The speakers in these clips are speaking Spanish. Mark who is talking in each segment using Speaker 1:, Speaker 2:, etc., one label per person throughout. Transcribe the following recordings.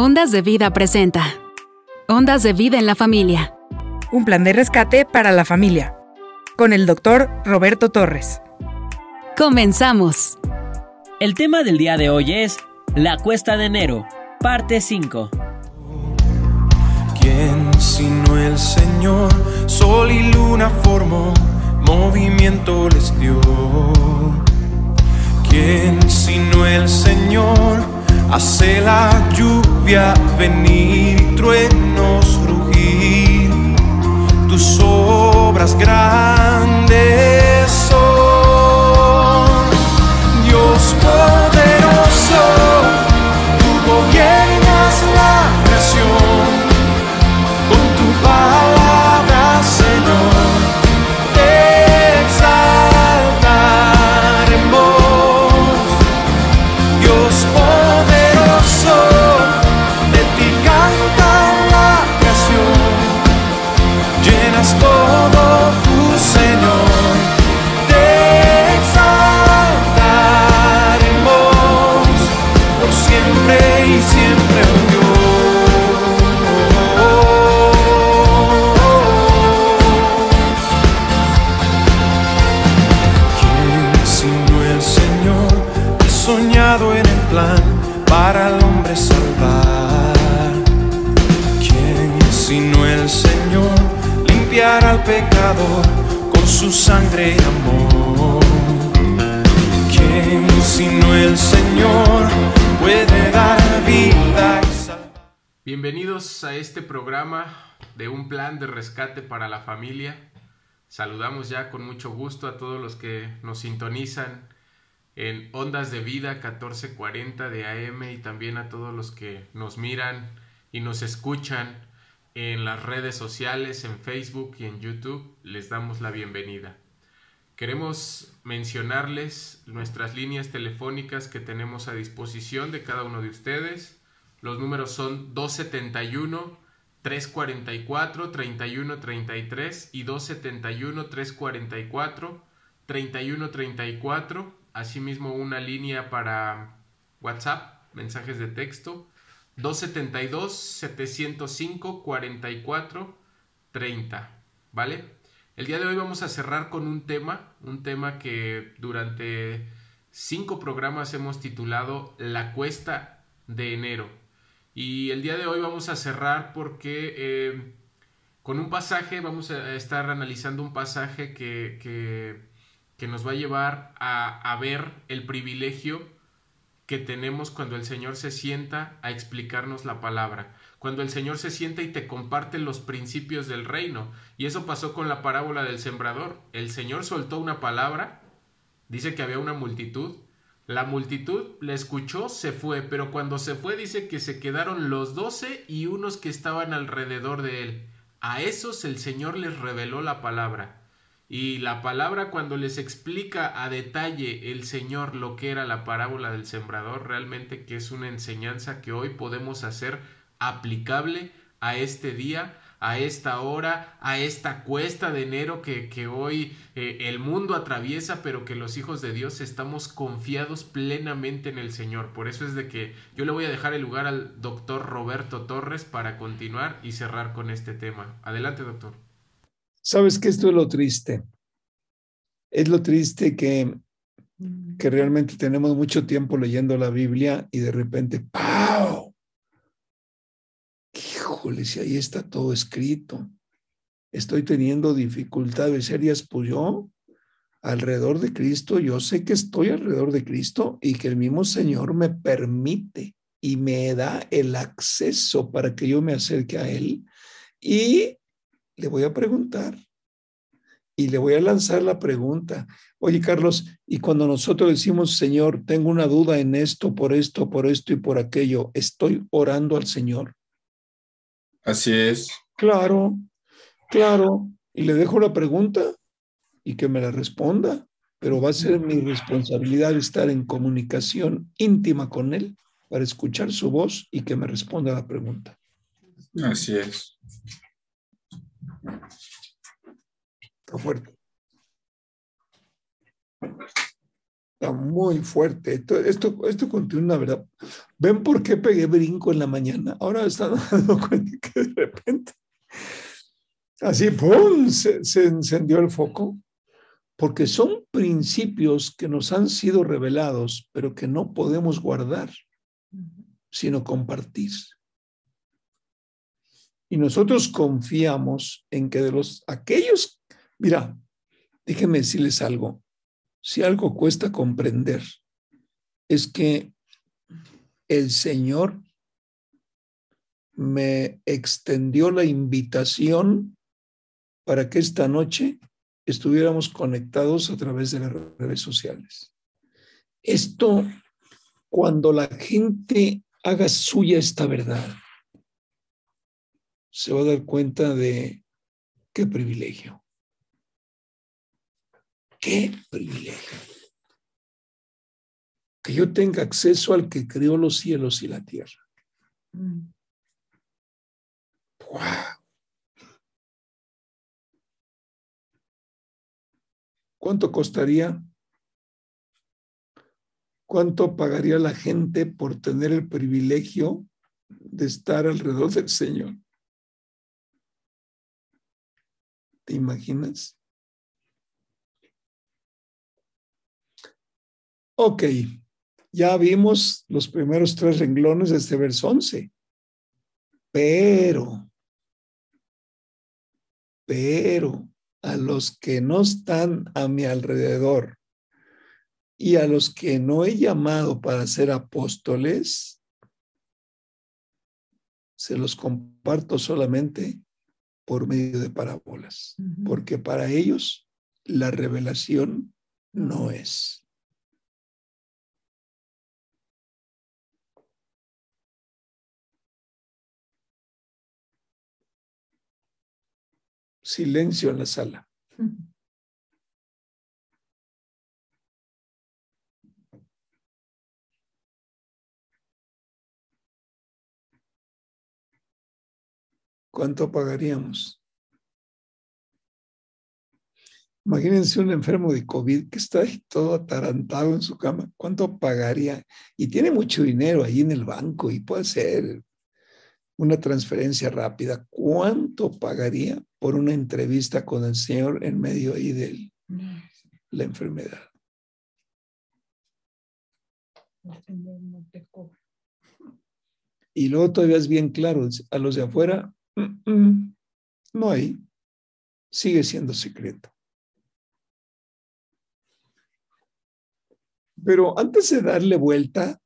Speaker 1: Ondas de Vida presenta. Ondas de Vida en la Familia.
Speaker 2: Un plan de rescate para la familia. Con el doctor Roberto Torres.
Speaker 1: Comenzamos.
Speaker 3: El tema del día de hoy es La Cuesta de Enero, parte 5.
Speaker 4: ¿Quién sino el Señor? Sol y luna formó, movimiento les dio. ¿Quién sino el Señor? Hace la lluvia venir y truenos rugir. Tus obras grandes sangre y amor? ¿Quién sino el Señor puede dar vida?
Speaker 5: Bienvenidos a este programa de un plan de rescate para la familia. Saludamos ya con mucho gusto a todos los que nos sintonizan en Ondas de Vida 1440 de AM y también a todos los que nos miran y nos escuchan en las redes sociales, en Facebook y en YouTube. Les damos la bienvenida. Queremos mencionarles nuestras líneas telefónicas que tenemos a disposición de cada uno de ustedes. Los números son 271 344 3133 y 271 344 3134. Asimismo una línea para WhatsApp, mensajes de texto 272 705 44 30, ¿vale? El día de hoy vamos a cerrar con un tema, un tema que durante cinco programas hemos titulado La cuesta de enero. Y el día de hoy vamos a cerrar porque eh, con un pasaje, vamos a estar analizando un pasaje que, que, que nos va a llevar a, a ver el privilegio que tenemos cuando el Señor se sienta a explicarnos la palabra, cuando el Señor se sienta y te comparte los principios del reino. Y eso pasó con la parábola del sembrador. El Señor soltó una palabra, dice que había una multitud, la multitud la escuchó, se fue, pero cuando se fue dice que se quedaron los doce y unos que estaban alrededor de él. A esos el Señor les reveló la palabra. Y la palabra cuando les explica a detalle el Señor lo que era la parábola del sembrador, realmente que es una enseñanza que hoy podemos hacer aplicable a este día, a esta hora, a esta cuesta de enero que, hoy eh, el mundo atraviesa, pero que los hijos de Dios estamos confiados plenamente en el Señor. Por eso es de que yo le voy a dejar el lugar al doctor Roberto Torres para continuar y cerrar con este tema. Adelante, doctor.
Speaker 6: Sabes que esto es lo triste. Es lo triste que, que realmente tenemos mucho tiempo leyendo la Biblia y de repente, ¡pau! Híjole, si ahí está todo escrito. Estoy teniendo dificultades serias, pues yo, alrededor de Cristo, yo sé que estoy alrededor de Cristo y que el mismo Señor me permite y me da el acceso para que yo me acerque a Él. Y le voy a preguntar y le voy a lanzar la pregunta. Oye, Carlos, y cuando nosotros decimos, Señor, tengo una duda en esto, por esto, por esto y por aquello, ¿estoy orando al Señor?
Speaker 7: Así es.
Speaker 6: Claro, claro. Y le dejo la pregunta y que me la responda, pero va a ser mi responsabilidad estar en comunicación íntima con Él para escuchar su voz y que me responda la pregunta.
Speaker 7: Así es.
Speaker 6: Está fuerte. Está muy fuerte. Esto, esto, esto continúa, ¿verdad? ¿Ven por qué pegué brinco en la mañana? Ahora están dando cuenta que de repente, así, ¡pum!, se, se encendió el foco. Porque son principios que nos han sido revelados, pero que no podemos guardar, sino compartir. Y nosotros confiamos en que de los aquellos, mira, déjenme decirles algo, si algo cuesta comprender, es que el Señor me extendió la invitación para que esta noche estuviéramos conectados a través de las redes sociales. Esto, cuando la gente haga suya esta verdad, se va a dar cuenta de qué privilegio. Qué privilegio. Que yo tenga acceso al que creó los cielos y la tierra. Wow. ¿Cuánto costaría? ¿Cuánto pagaría la gente por tener el privilegio de estar alrededor del Señor? ¿Te imaginas? Ok, ya vimos los primeros tres renglones de este verso 11. Pero, pero a los que no están a mi alrededor y a los que no he llamado para ser apóstoles, se los comparto solamente por medio de parábolas, porque para ellos la revelación no es. Silencio en la sala. ¿Cuánto pagaríamos? Imagínense un enfermo de COVID que está ahí todo atarantado en su cama. ¿Cuánto pagaría? Y tiene mucho dinero ahí en el banco y puede ser una transferencia rápida, ¿cuánto pagaría por una entrevista con el Señor en medio ahí de la enfermedad? Y luego todavía es bien claro, a los de afuera, no hay, sigue siendo secreto. Pero antes de darle vuelta,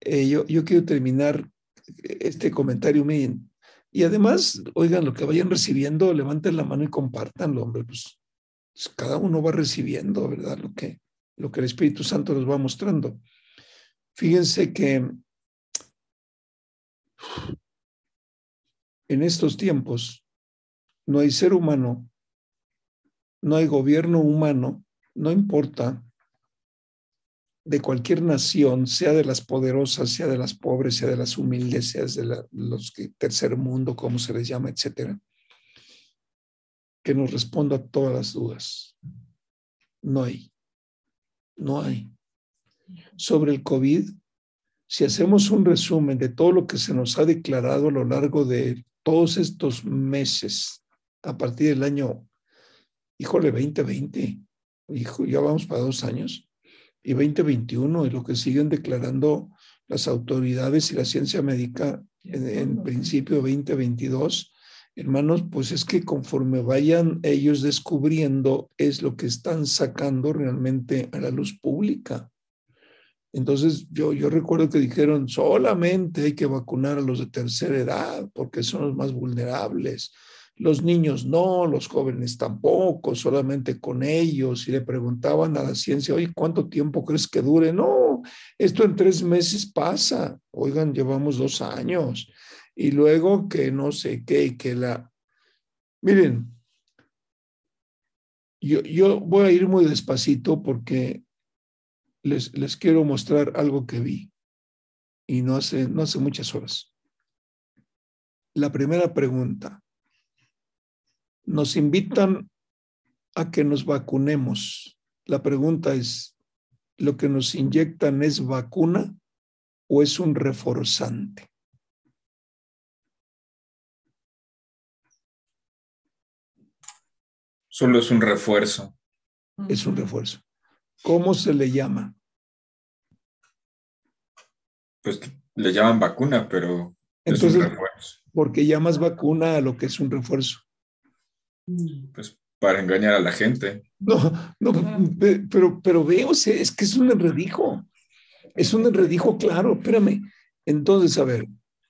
Speaker 6: eh, yo, yo quiero terminar este comentario bien. Y además, oigan, lo que vayan recibiendo, levanten la mano y compártanlo, hombre, pues, pues, cada uno va recibiendo, ¿verdad? Lo que, lo que el Espíritu Santo nos va mostrando. Fíjense que en estos tiempos no hay ser humano, no hay gobierno humano, no importa de cualquier nación, sea de las poderosas, sea de las pobres, sea de las humildes, sea de los tercer mundo, como se les llama, etcétera, que nos responda a todas las dudas. No hay. No hay. Sobre el COVID, si hacemos un resumen de todo lo que se nos ha declarado a lo largo de todos estos meses, a partir del año, híjole, 2020, hijo, ya vamos para dos años, y 2021 y lo que siguen declarando las autoridades y la ciencia médica en, principio 2022, hermanos, pues es que conforme vayan ellos descubriendo es lo que están sacando realmente a la luz pública. Entonces yo, yo recuerdo que dijeron solamente hay que vacunar a los de tercera edad porque son los más vulnerables los niños no, los jóvenes tampoco, solamente con ellos. Y le preguntaban a la ciencia, oye, ¿cuánto tiempo crees que dure? No, esto en tres meses pasa. Oigan, llevamos dos años. Y luego que no sé qué, que la... Miren, yo, yo voy a ir muy despacito porque les, les quiero mostrar algo que vi. Y no hace, no hace muchas horas. La primera pregunta nos invitan a que nos vacunemos. La pregunta es, lo que nos inyectan es vacuna o es un reforzante?
Speaker 7: Solo es un refuerzo.
Speaker 6: Es un refuerzo. ¿Cómo se le llama?
Speaker 7: Pues le llaman vacuna, pero es
Speaker 6: Entonces,
Speaker 7: un refuerzo.
Speaker 6: ¿por qué llamas vacuna a lo que es un refuerzo?
Speaker 7: Pues para engañar a la gente.
Speaker 6: No, no, pe- pero, pero veo, es que es un enredijo. Es un enredijo claro, espérame. Entonces, a ver,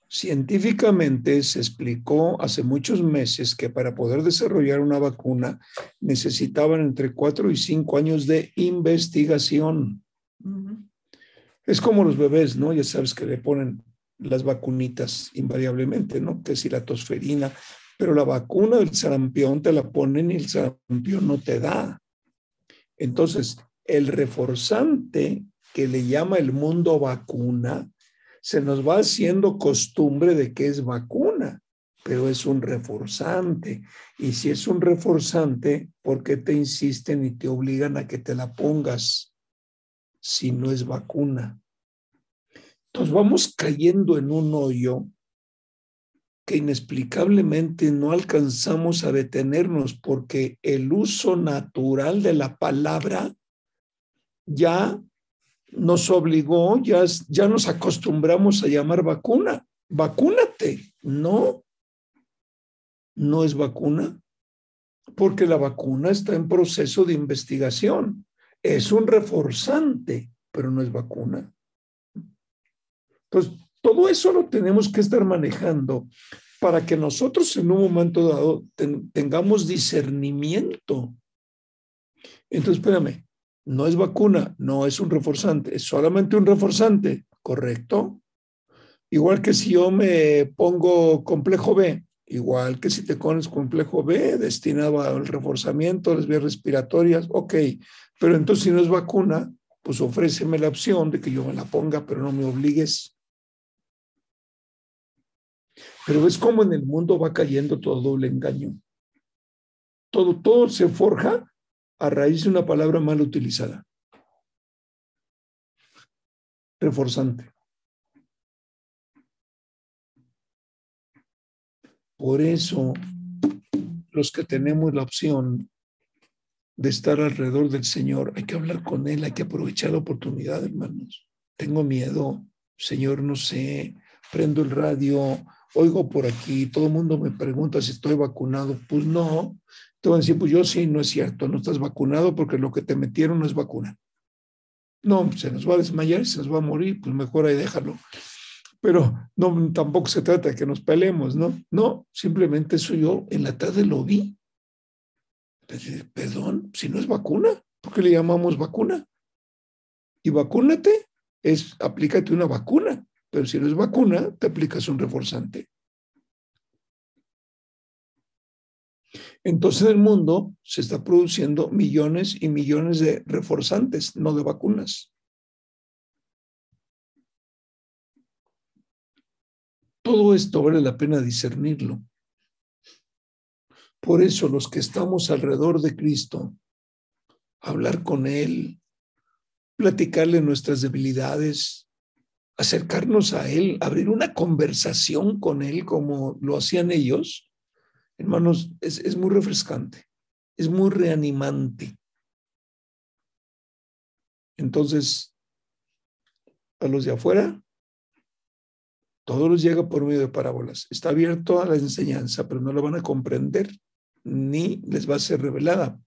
Speaker 6: científicamente se explicó hace muchos meses que para poder desarrollar una vacuna necesitaban entre cuatro y cinco años de investigación. Es como los bebés, ¿no? Ya sabes que le ponen las vacunitas invariablemente, ¿no? Que si la tosferina, pero la vacuna del sarampión te la ponen y el sarampión no te da. Entonces, el reforzante que le llama el mundo vacuna, se nos va haciendo costumbre de que es vacuna, pero es un reforzante. Y si es un reforzante, ¿por qué te insisten y te obligan a que te la pongas si no es vacuna? Entonces vamos cayendo en un hoyo que inexplicablemente no alcanzamos a detenernos porque el uso natural de la palabra ya nos obligó, ya, ya nos acostumbramos a llamar vacuna. Vacúnate. No, no es vacuna, porque la vacuna está en proceso de investigación. Es un reforzante, pero no es vacuna. Entonces, todo eso lo tenemos que estar manejando para que nosotros en un momento dado ten, tengamos discernimiento. Entonces, espérame, no es vacuna, no es un reforzante, es solamente un reforzante, ¿correcto? Igual que si yo me pongo complejo B, igual que si te pones complejo B destinado al reforzamiento las vías respiratorias, ok, pero entonces si no es vacuna, pues ofréceme la opción de que yo me la ponga, pero no me obligues. Pero es como en el mundo va cayendo todo doble engaño. Todo, todo se forja a raíz de una palabra mal utilizada. Reforzante. Por eso, los que tenemos la opción de estar alrededor del Señor, hay que hablar con Él, hay que aprovechar la oportunidad, hermanos. Tengo miedo, Señor, no sé, prendo el radio, oigo por aquí, todo el mundo me pregunta si estoy vacunado. Pues no, te van a decir, pues yo sí, no es cierto, no estás vacunado porque lo que te metieron no es vacuna. No, se nos va a desmayar, se nos va a morir, pues mejor ahí déjalo. Pero no, tampoco se trata de que nos peleemos, ¿no? No, simplemente eso yo en la tarde lo vi. Perdón, si no es vacuna, ¿por qué le llamamos vacuna? Y vacúnate es aplícate una vacuna, pero si no es vacuna, te aplicas un reforzante. Entonces en el mundo se está produciendo millones y millones de reforzantes, no de vacunas. Todo esto vale la pena discernirlo. Por eso los que estamos alrededor de Cristo, hablar con Él, platicarle nuestras debilidades, acercarnos a Él, abrir una conversación con Él como lo hacían ellos, hermanos, es, es muy refrescante, es muy reanimante. Entonces, a los de afuera, todos los llega por medio de parábolas. Está abierto a la enseñanza, pero no lo van a comprender ni les va a ser revelada.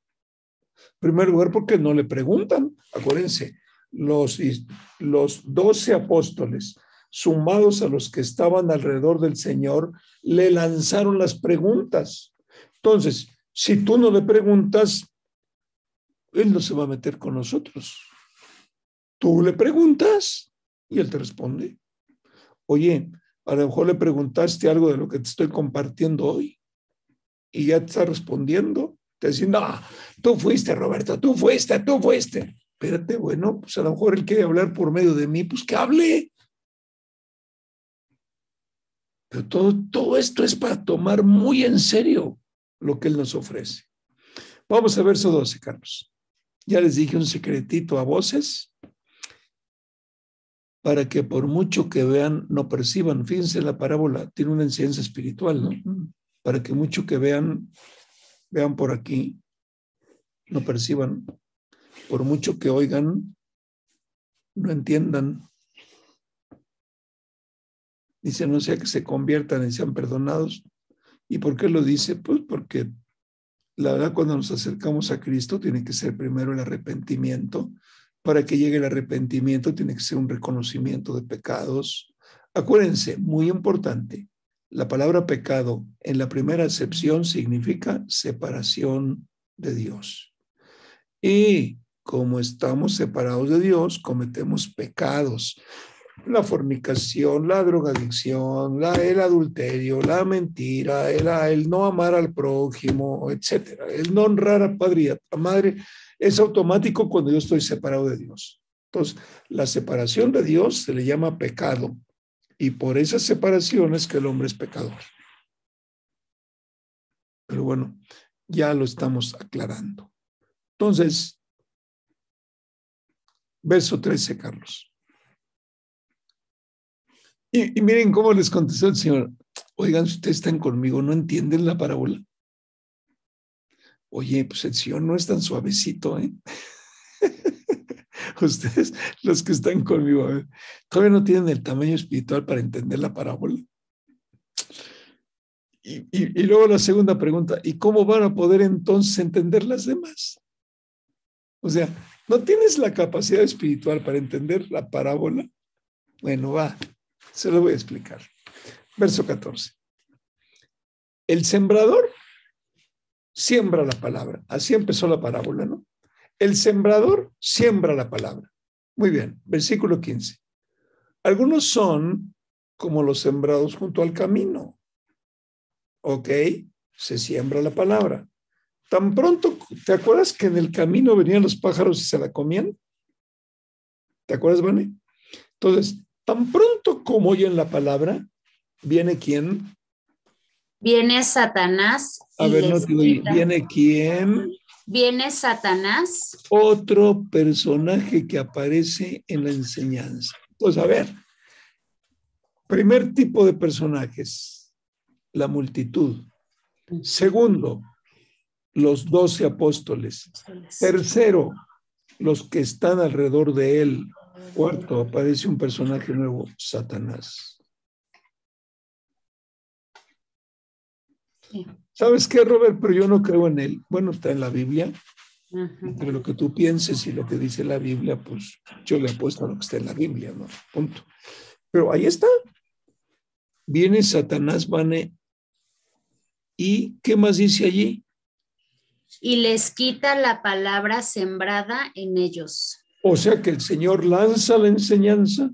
Speaker 6: En primer lugar, porque no le preguntan. Acuérdense, los, los 12 apóstoles, sumados a los que estaban alrededor del Señor, le lanzaron las preguntas. Entonces, si tú no le preguntas, Él no se va a meter con nosotros. Tú le preguntas y Él te responde. Oye, a lo mejor le preguntaste algo de lo que te estoy compartiendo hoy y ya te está respondiendo. Te dice, no, tú fuiste, Roberto, tú fuiste, tú fuiste. Espérate, bueno, pues a lo mejor él quiere hablar por medio de mí, pues que hable. Pero todo, todo esto es para tomar muy en serio lo que él nos ofrece. Vamos a verso 12, Carlos. Ya les dije un secretito a voces. para que por mucho que vean, no perciban. Fíjense, la parábola tiene una enseñanza espiritual, ¿no? Para que mucho que vean, vean por aquí, no perciban. Por mucho que oigan, no entiendan. Dice, no sea que se conviertan y sean perdonados. ¿Y por qué lo dice? Pues porque la verdad cuando nos acercamos a Cristo tiene que ser primero el arrepentimiento para que llegue el arrepentimiento tiene que ser un reconocimiento de pecados. Acuérdense, muy importante, la palabra pecado en la primera acepción significa separación de Dios. Y como estamos separados de Dios, cometemos pecados. La fornicación, la drogadicción, la, el adulterio, la mentira, el, el no amar al prójimo, etcétera, el no honrar a padre y a madre es automático cuando yo estoy separado de Dios. Entonces, la separación de Dios se le llama pecado y por esa separación es que el hombre es pecador. Pero bueno, ya lo estamos aclarando. Entonces, verso 13, Carlos. Y, miren cómo les contestó el Señor. Oigan, si ustedes están conmigo, ¿no entienden la parábola? Oye, pues el Señor no es tan suavecito, ¿eh? Ustedes, los que están conmigo, todavía no tienen el tamaño espiritual para entender la parábola. Y, y, y, luego la segunda pregunta, ¿y cómo van a poder entonces entender las demás? O sea, ¿no tienes la capacidad espiritual para entender la parábola? Bueno, va, se lo voy a explicar. Verso 14. El sembrador siembra la palabra. Así empezó la parábola, ¿no? El sembrador siembra la palabra. Muy bien, versículo 15. Algunos son como los sembrados junto al camino. ¿Ok? Se siembra la palabra. Tan pronto, ¿te acuerdas que en el camino venían los pájaros y se la comían? ¿Te acuerdas, Vane? Entonces, tan pronto como oyen la palabra, viene quién?
Speaker 8: Viene Satanás.
Speaker 6: A ver, no te ¿Viene quién?
Speaker 8: Viene Satanás.
Speaker 6: Otro personaje que aparece en la enseñanza. Pues a ver, primer tipo de personajes, la multitud. Segundo, los doce apóstoles. Tercero, los que están alrededor de él. Cuarto, aparece un personaje nuevo, Satanás. ¿Sabes qué, Robert? Pero yo no creo en él. Bueno, está en la Biblia. Pero lo que tú pienses y lo que dice la Biblia, pues yo le apuesto a lo que está en la Biblia, ¿no? Punto. Pero ahí está. Viene Satanás, Vane. ¿Y qué más dice allí?
Speaker 8: Y les quita la palabra sembrada en ellos.
Speaker 6: O sea que el Señor lanza la enseñanza,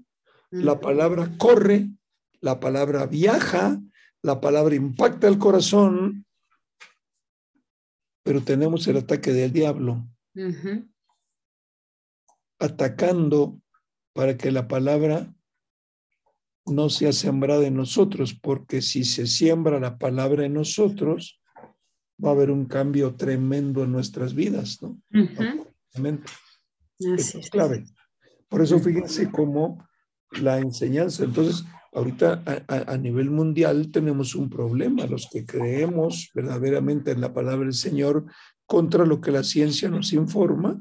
Speaker 6: la palabra corre, la palabra viaja, la palabra impacta el corazón, pero tenemos el ataque del diablo, atacando para que la palabra no sea sembrada en nosotros, porque si se siembra la palabra en nosotros, va a haber un cambio tremendo en nuestras vidas, ¿no? es clave. Por eso fíjense cómo la enseñanza, entonces, Ahorita a, a, nivel mundial tenemos un problema, los que creemos verdaderamente en la palabra del Señor contra lo que la ciencia nos informa,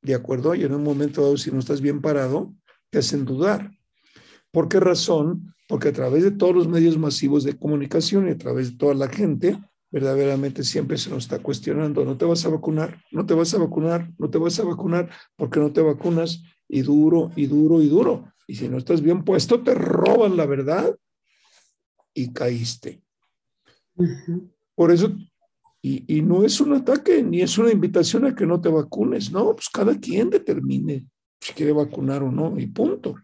Speaker 6: ¿de acuerdo? Y en un momento dado, si no estás bien parado, te hacen dudar. ¿Por qué razón? Porque a través de todos los medios masivos de comunicación y a través de toda la gente, verdaderamente siempre se nos está cuestionando, no te vas a vacunar, no te vas a vacunar, no te vas a vacunar, porque no te vacunas, y duro, y duro, y duro. Y si no estás bien puesto, te roban la verdad y caíste. Por eso, y, y, no es un ataque, ni es una invitación a que no te vacunes, no, pues cada quien determine si quiere vacunar o no, y punto.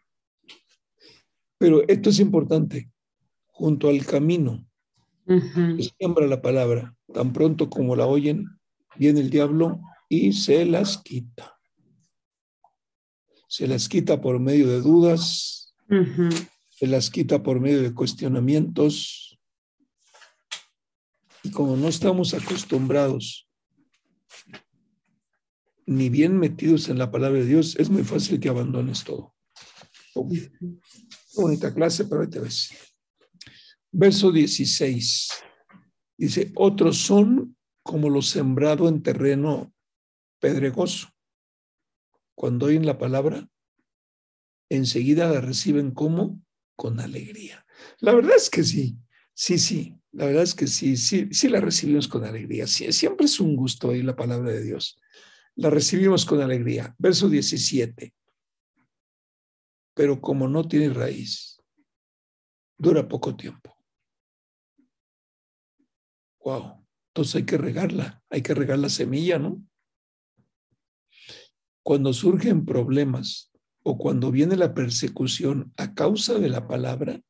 Speaker 6: Pero esto es importante, junto al camino, siembra la palabra, tan pronto como la oyen, viene el diablo y se las quita se las quita por medio de dudas, se las quita por medio de cuestionamientos. Y como no estamos acostumbrados ni bien metidos en la palabra de Dios, es muy fácil que abandones todo. Bonita clase, pero ahí te ves. Verso 16. Dice, otros son como lo sembrado en terreno pedregoso. Cuando oyen la palabra, enseguida la reciben como con alegría. La verdad es que sí, sí, sí, la verdad es que sí, sí, sí la recibimos con alegría. Sí, siempre es un gusto oír la palabra de Dios. La recibimos con alegría. Verso 17. Pero como no tiene raíz, dura poco tiempo. Wow. Entonces hay que regarla, hay que regar la semilla, ¿no? Cuando surgen problemas o cuando viene la persecución a causa de la palabra,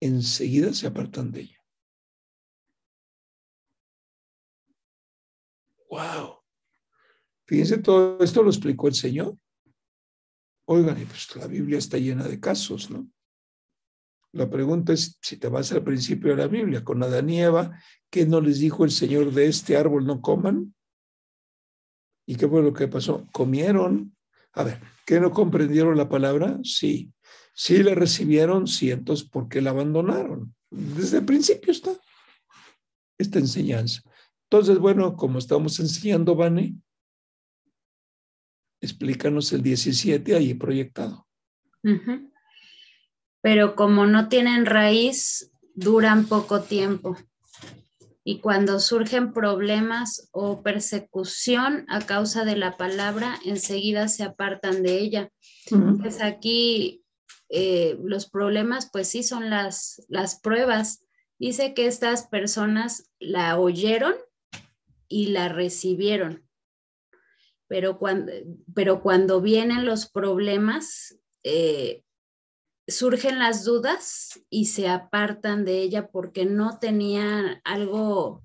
Speaker 6: enseguida se apartan de ella. Wow. Fíjense, todo esto lo explicó el Señor. Oigan, pues la Biblia está llena de casos, ¿no? La pregunta es, si te vas al principio de la Biblia, con Adán y Eva, ¿qué no les dijo el Señor de este árbol no coman? ¿Y qué fue lo que pasó? Comieron. A ver, ¿qué no comprendieron la palabra? Sí. Sí la recibieron, sí, entonces, ¿por qué la abandonaron? Desde el principio está esta enseñanza. Entonces, bueno, como estamos enseñando, Vane, explícanos el 17 ahí proyectado.
Speaker 8: Pero como no tienen raíz, duran poco tiempo. Y cuando surgen problemas o persecución a causa de la palabra, enseguida se apartan de ella. Pues aquí eh, los problemas, pues sí, son las, las pruebas. Dice que estas personas la oyeron y la recibieron pero cuando, pero cuando vienen los problemas, eh, surgen las dudas y se apartan de ella porque no tenían algo,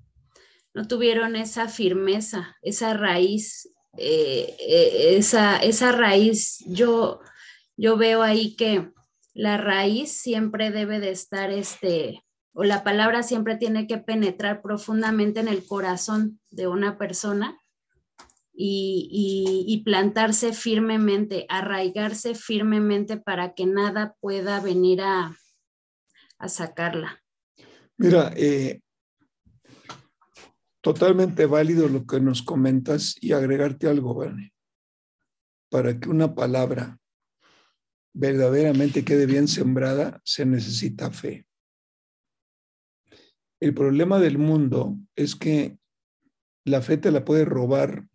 Speaker 8: no tuvieron esa firmeza, esa raíz, eh, eh, esa, esa raíz. Yo, yo veo ahí que la raíz siempre debe de estar, este, o la palabra siempre tiene que penetrar profundamente en el corazón de una persona y, plantarse firmemente, arraigarse firmemente para que nada pueda venir a, sacarla.
Speaker 6: Mira, eh, totalmente válido lo que nos comentas y agregarte algo, Vane. Para que una palabra verdaderamente quede bien sembrada, se necesita fe. El problema del mundo es que la fe te la puede robar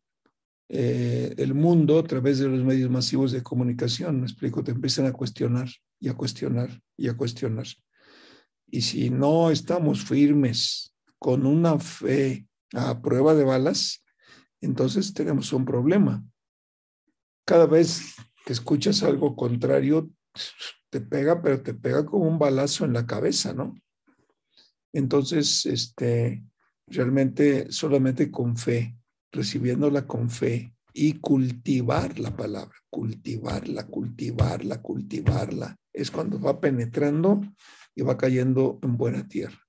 Speaker 6: eh, el mundo a través de los medios masivos de comunicación. Me explico, te empiezan a cuestionar y a cuestionar y a cuestionar. Y si no estamos firmes con una fe a prueba de balas, entonces tenemos un problema. Cada vez que escuchas algo contrario, te pega, pero te pega como un balazo en la cabeza, ¿no? Entonces, este, realmente solamente con fe recibiéndola con fe y cultivar la palabra, cultivarla, cultivarla, cultivarla. Es cuando va penetrando y va cayendo en buena tierra.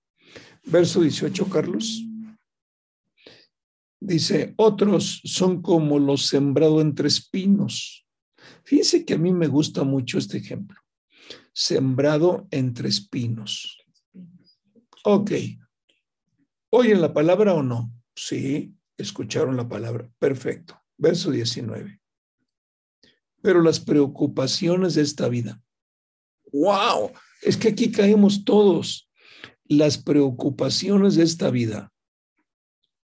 Speaker 6: Verso 18, Carlos. Dice, otros son como los sembrados entre espinos. Fíjense que a mí me gusta mucho este ejemplo. Sembrado entre espinos. Ok. ¿Oyen la palabra o no? Sí escucharon la palabra. Perfecto. Verso 19. Pero las preocupaciones de esta vida. ¡Wow! Es que aquí caemos todos. Las preocupaciones de esta vida.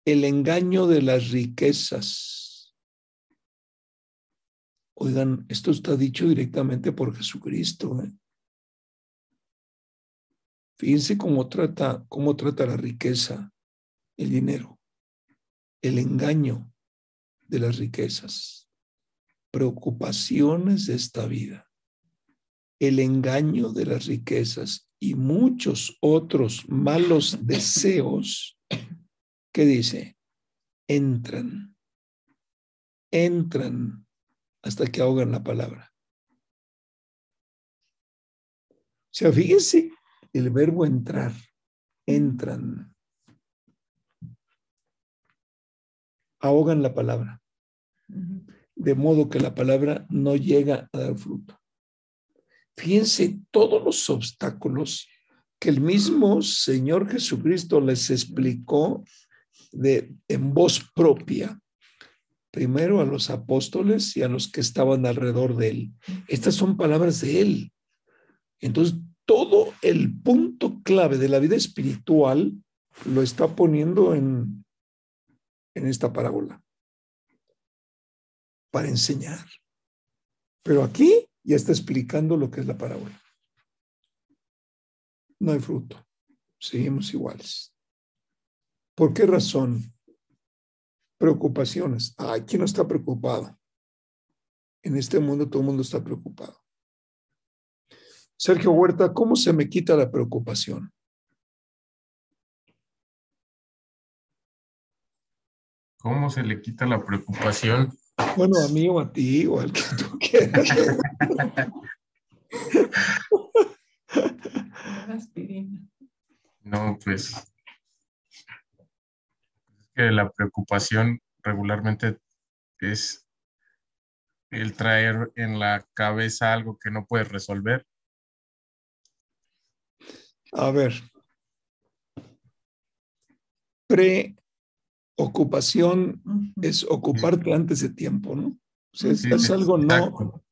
Speaker 6: El engaño de las riquezas. Oigan, esto está dicho directamente por Jesucristo. ¿eh? Fíjense cómo trata, cómo trata la riqueza, el dinero el engaño de las riquezas, preocupaciones de esta vida, el engaño de las riquezas y muchos otros malos deseos que dice, entran, entran hasta que ahogan la palabra. O sea, fíjense el verbo entrar, entran. Ahogan la palabra, de modo que la palabra no llega a dar fruto. Fíjense todos los obstáculos que el mismo Señor Jesucristo les explicó de, en voz propia, primero a los apóstoles y a los que estaban alrededor de él. Estas son palabras de él. Entonces, todo el punto clave de la vida espiritual lo está poniendo en, en esta parábola para enseñar. Pero aquí ya está explicando lo que es la parábola. No hay fruto. Seguimos iguales. ¿Por qué razón? Preocupaciones. Ay, ¿quién no está preocupado? En este mundo todo el mundo está preocupado. Sergio Huerta, ¿cómo se me quita la preocupación?
Speaker 5: ¿Cómo se le quita la preocupación?
Speaker 6: Bueno, a mí o a ti o al que tú quieras.
Speaker 5: No, pues que la preocupación regularmente es el traer en la cabeza algo que no puedes resolver.
Speaker 6: A ver. Preocupación es ocuparte antes de tiempo, ¿no? O sea, es, algo no,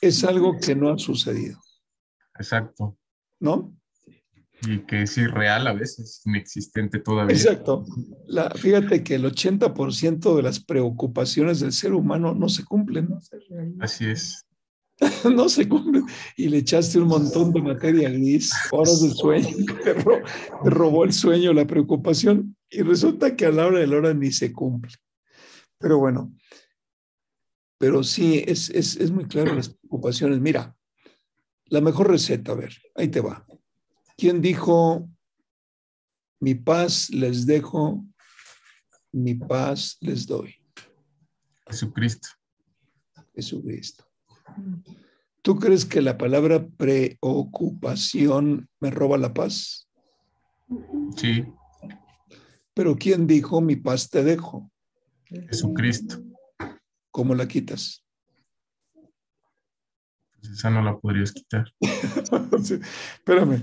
Speaker 6: es algo que no ha sucedido,
Speaker 5: Exacto.
Speaker 6: ¿no?
Speaker 5: Y que es irreal a veces, inexistente todavía.
Speaker 6: Exacto. La, fíjate que el 80% de las preocupaciones del ser humano no se cumplen, ¿no?
Speaker 5: Así es.
Speaker 6: no se cumplen. Y le echaste un montón de materia gris, horas de sueño, te, ro- te robó el sueño, la preocupación, y resulta que a la hora de la hora ni se cumple. Pero bueno, pero sí, es, es, es muy claro las preocupaciones. Mira, la mejor receta, a ver, ahí te va. ¿Quién dijo, mi paz les dejo, mi paz les doy?
Speaker 5: Jesucristo.
Speaker 6: Jesucristo. ¿Tú crees que la palabra preocupación me roba la paz?
Speaker 5: Sí,
Speaker 6: Pero ¿quién dijo mi paz te dejo?
Speaker 5: Jesucristo.
Speaker 6: ¿Cómo la quitas?
Speaker 5: Pues esa no la podrías quitar.
Speaker 6: Sí, Espérame,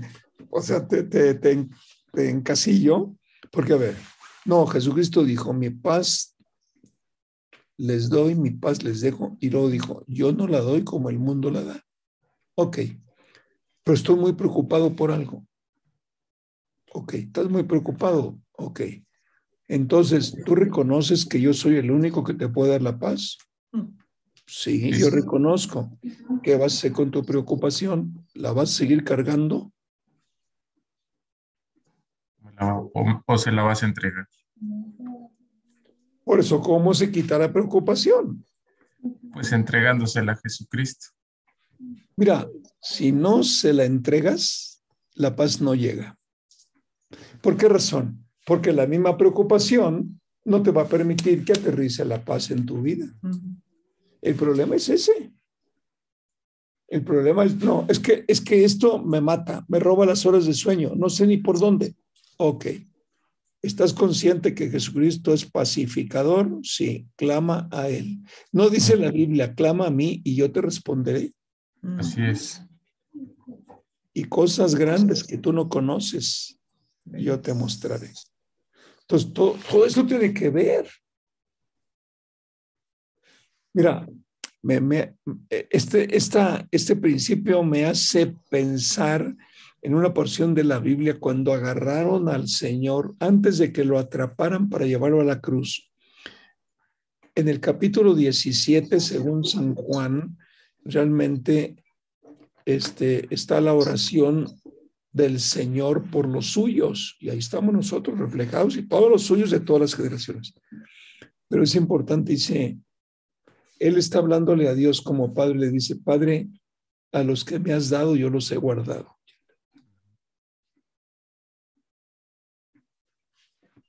Speaker 6: o sea, te, te, te, en- te encasillo, porque a ver, no, Jesucristo dijo, mi paz les doy, mi paz les dejo, y luego dijo, yo no la doy como el mundo la da. Ok, pero estoy muy preocupado por algo. Ok, estás muy preocupado. Ok, entonces, ¿tú reconoces que yo soy el único que te puede dar la paz? Sí, yo reconozco. ¿Qué vas a hacer con tu preocupación? ¿La vas a seguir cargando?
Speaker 5: O, o se la vas a entregar.
Speaker 6: Por eso, ¿cómo se quita la preocupación?
Speaker 5: Pues entregándosela a Jesucristo.
Speaker 6: Mira, si no se la entregas, la paz no llega. ¿Por qué razón? Porque la misma preocupación no te va a permitir que aterrice la paz en tu vida. El problema es ese. El problema es, no, es que, es que esto me mata, me roba las horas de sueño, no sé ni por dónde. Ok. ¿Estás consciente que Jesucristo es pacificador? Sí, clama a Él. No dice la Biblia, clama a mí y yo te responderé.
Speaker 5: Así es.
Speaker 6: Y cosas grandes que tú no conoces, yo te mostraré. Entonces, todo, todo esto tiene que ver. Mira, me, me- este, esta, este principio me hace pensar en una porción de la Biblia cuando agarraron al Señor antes de que lo atraparan para llevarlo a la cruz. En el capítulo 17, según San Juan, realmente este, está la oración del Señor por los suyos. Y ahí estamos nosotros reflejados y todos los suyos de todas las generaciones. Pero es importante, dice, Él está hablándole a Dios como Padre, le dice, Padre, a los que me has dado yo los he guardado.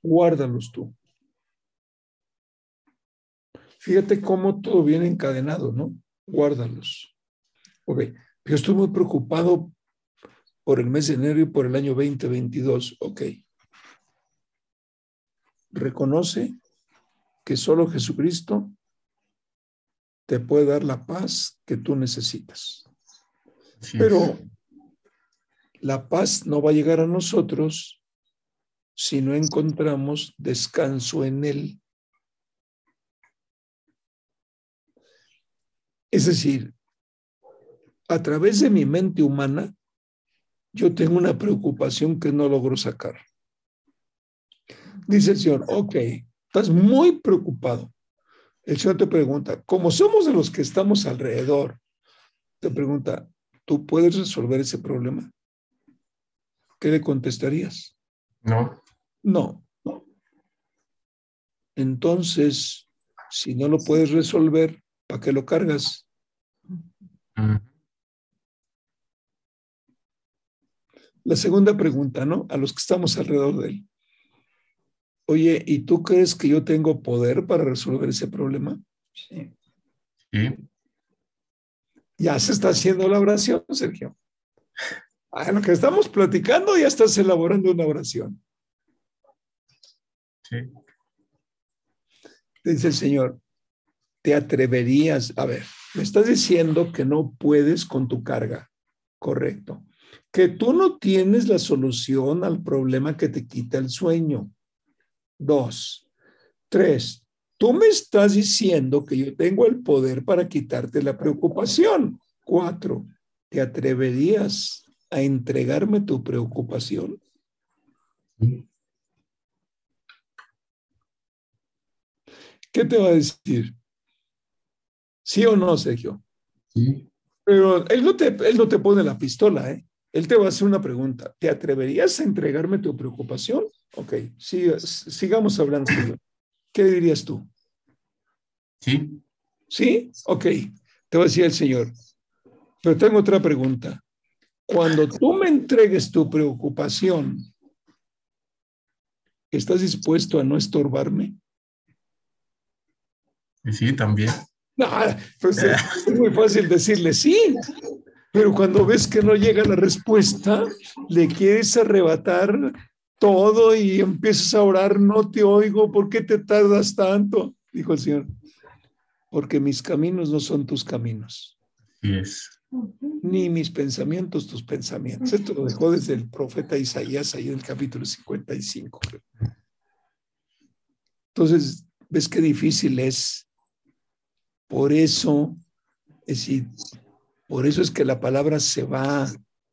Speaker 6: Guárdalos tú. Fíjate cómo todo viene encadenado, ¿no? Guárdalos. Ok, yo estoy muy preocupado por el mes de enero y por el año 2022. Ok. Reconoce que solo Jesucristo te puede dar la paz que tú necesitas. Pero la paz no va a llegar a nosotros si no encontramos descanso en Él. Es decir, a través de mi mente humana, yo tengo una preocupación que no logro sacar. Dice el Señor, ok, estás muy preocupado. El Señor te pregunta, como somos de los que estamos alrededor, te pregunta, ¿tú puedes resolver ese problema? ¿Qué le contestarías?
Speaker 5: No.
Speaker 6: No. Entonces, si no lo puedes resolver, ¿para qué lo cargas? La segunda pregunta, ¿no? A los que estamos alrededor de él. Oye, ¿y tú crees que yo tengo poder para resolver ese problema?
Speaker 5: Sí.
Speaker 6: Ya se está haciendo la oración, Sergio. A lo que estamos platicando, ya estás elaborando una oración.
Speaker 5: Sí.
Speaker 6: Dice el Señor, ¿te atreverías? A ver, me estás diciendo que no puedes con tu carga, correcto. Que tú no tienes la solución al problema que te quita el sueño. Dos. Tres. Tú me estás diciendo que yo tengo el poder para quitarte la preocupación. Cuatro. ¿Te atreverías a entregarme tu preocupación? ¿Qué te va a decir? ¿Sí o no, Sergio?
Speaker 5: Sí.
Speaker 6: Pero él no te, él no te pone la pistola, ¿eh? Él te va a hacer una pregunta. ¿Te atreverías a entregarme tu preocupación? Ok, sí, sigamos hablando. ¿Qué dirías tú?
Speaker 5: Sí.
Speaker 6: ¿Sí? Ok, te va a decir el Señor. Pero tengo otra pregunta. Cuando tú me entregues tu preocupación, ¿estás dispuesto a no estorbarme?
Speaker 5: Sí, también.
Speaker 6: No, pues es muy fácil decirle sí, pero cuando ves que no llega la respuesta, le quieres arrebatar todo y empiezas a orar, no te oigo, ¿por qué te tardas tanto? Dijo el Señor, porque mis caminos no son tus caminos.
Speaker 5: Yes.
Speaker 6: Ni mis pensamientos tus pensamientos. Esto lo dejó desde el profeta Isaías ahí en el capítulo 55. Entonces, ves qué difícil es. Por eso, es decir, por eso es que la palabra se va,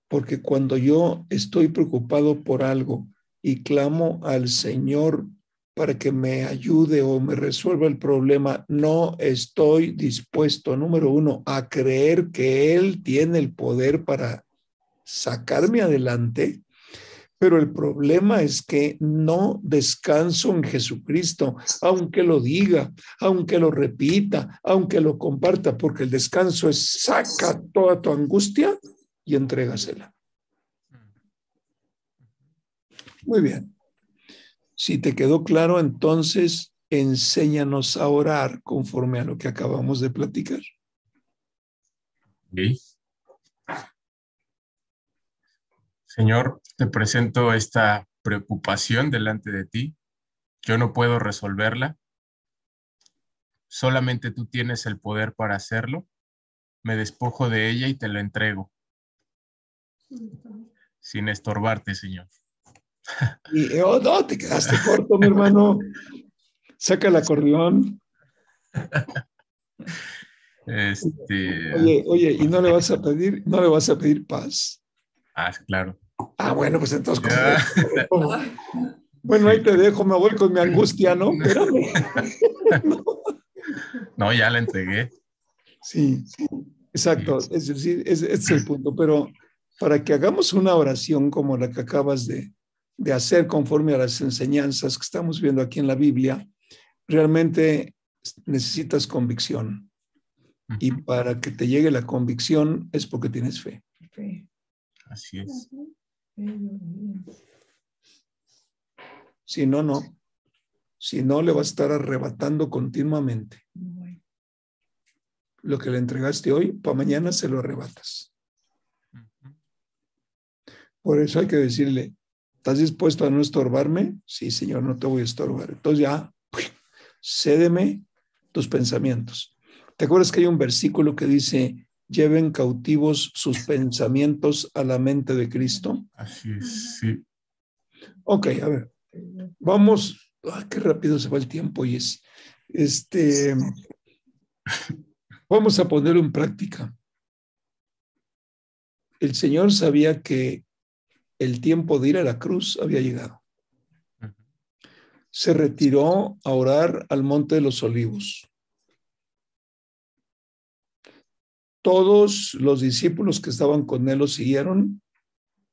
Speaker 6: porque cuando yo estoy preocupado por algo y clamo al Señor para que me ayude o me resuelva el problema, no estoy dispuesto, número uno, a creer que Él tiene el poder para sacarme adelante. Pero el problema es que no descanso en Jesucristo, aunque lo diga, aunque lo repita, aunque lo comparta, porque el descanso es saca toda tu angustia y entrégasela. Muy bien. Si te quedó claro, entonces enséñanos a orar conforme a lo que acabamos de platicar.
Speaker 5: Okay. Señor, te presento esta preocupación delante de ti. Yo no puedo resolverla. Solamente tú tienes el poder para hacerlo. Me despojo de ella y te la entrego. Sin estorbarte, Señor.
Speaker 6: Y, oh, no, te quedaste corto, mi hermano. Saca el acordeón.
Speaker 5: Este.
Speaker 6: Oye, oye, ¿y no le vas a pedir, no le vas a pedir paz?
Speaker 5: Ah, claro.
Speaker 6: Ah, bueno, pues entonces. ¿cómo? Bueno, ahí te dejo, me voy con mi angustia, ¿no?
Speaker 5: No. no, ya la entregué.
Speaker 6: Sí, exacto. Es decir, ese es el punto. Pero para que hagamos una oración como la que acabas de, de hacer conforme a las enseñanzas que estamos viendo aquí en la Biblia, realmente necesitas convicción. Y para que te llegue la convicción es porque tienes fe.
Speaker 5: Así es.
Speaker 6: Si no, no. Si no, le vas a estar arrebatando continuamente. Lo que le entregaste hoy, para mañana se lo arrebatas. Por eso hay que decirle, ¿estás dispuesto a no estorbarme? Sí, Señor, no te voy a estorbar. Entonces ya, cédeme tus pensamientos. ¿Te acuerdas que hay un versículo que dice, lleven cautivos sus pensamientos a la mente de Cristo.
Speaker 5: Así es, sí.
Speaker 6: Ok, a ver, vamos, ah, qué rápido se va el tiempo y es, este, vamos a ponerlo en práctica. El Señor sabía que el tiempo de ir a la cruz había llegado. Se retiró a orar al Monte de los Olivos. Todos los discípulos que estaban con él lo siguieron,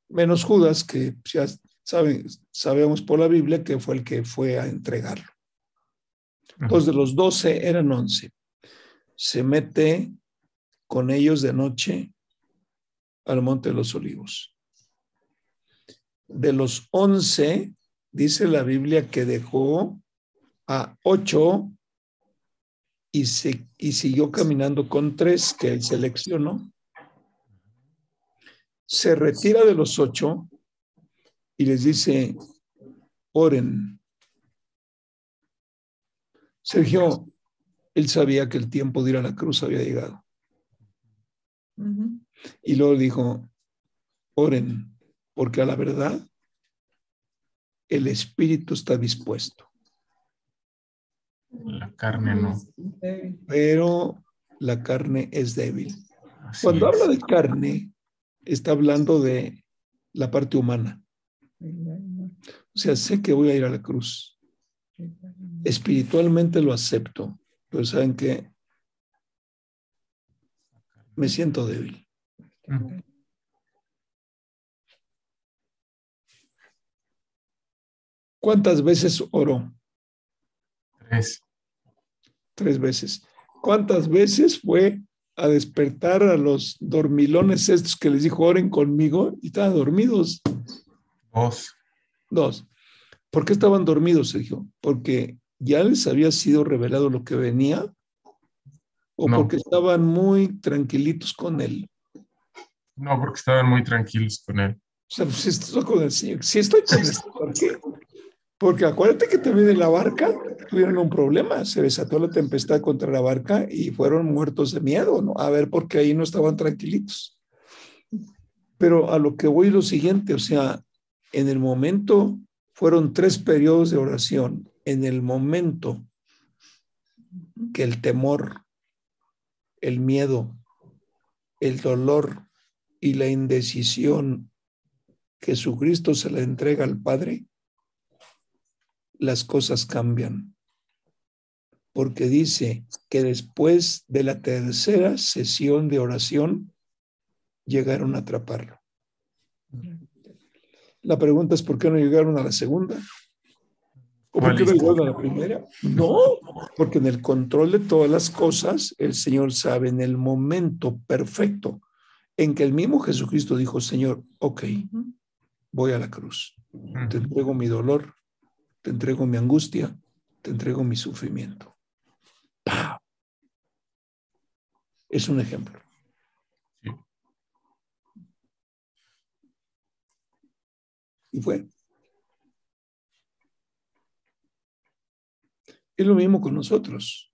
Speaker 6: menos Judas, que ya saben, sabemos por la Biblia que fue el que fue a entregarlo. Entonces, de los doce eran once. Se mete con ellos de noche al Monte de los Olivos. De los once, dice la Biblia que dejó a ocho y, se, y siguió caminando con tres que él seleccionó. Se retira de los ocho y les dice, oren. Sergio, él sabía que el tiempo de ir a la cruz había llegado. Y luego dijo, oren, porque a la verdad el espíritu está dispuesto.
Speaker 5: La carne no.
Speaker 6: Pero la carne es débil. Cuando habla de carne, está hablando de la parte humana. O sea, sé que voy a ir a la cruz. Espiritualmente lo acepto, pero ¿saben qué? Me siento débil. ¿Cuántas veces oró?
Speaker 5: Tres.
Speaker 6: Tres veces. ¿Cuántas veces fue a despertar a los dormilones estos que les dijo oren conmigo y estaban dormidos?
Speaker 5: Dos.
Speaker 6: Dos. ¿Por qué estaban dormidos, Sergio? Porque ya les había sido revelado lo que venía o
Speaker 5: No.
Speaker 6: porque estaban muy tranquilitos con él.
Speaker 5: No, porque estaban muy tranquilos con él.
Speaker 6: O sea, pues, si estoy con el Señor, si estoy con el Señor, ¿por qué? Porque acuérdate que también en la barca tuvieron un problema, se desató la tempestad contra la barca y fueron muertos de miedo, ¿no? A ver, porque ahí no estaban tranquilitos. Pero a lo que voy lo siguiente, o sea, en el momento, fueron tres periodos de oración, en el momento que el temor, el miedo, el dolor y la indecisión Jesucristo se la entrega al Padre, las cosas cambian. Porque dice que después de la tercera sesión de oración, llegaron a atraparlo. La pregunta es, ¿por qué no llegaron a la segunda? ¿O por qué no llegaron a la primera? No, porque en el control de todas las cosas, el Señor sabe en el momento perfecto en que el mismo Jesucristo dijo, Señor, ok, voy a la cruz, te entrego mi dolor, te entrego mi angustia, te entrego mi sufrimiento. ¡Pau! Es un ejemplo.
Speaker 5: Sí.
Speaker 6: Y fue. Es lo mismo con nosotros.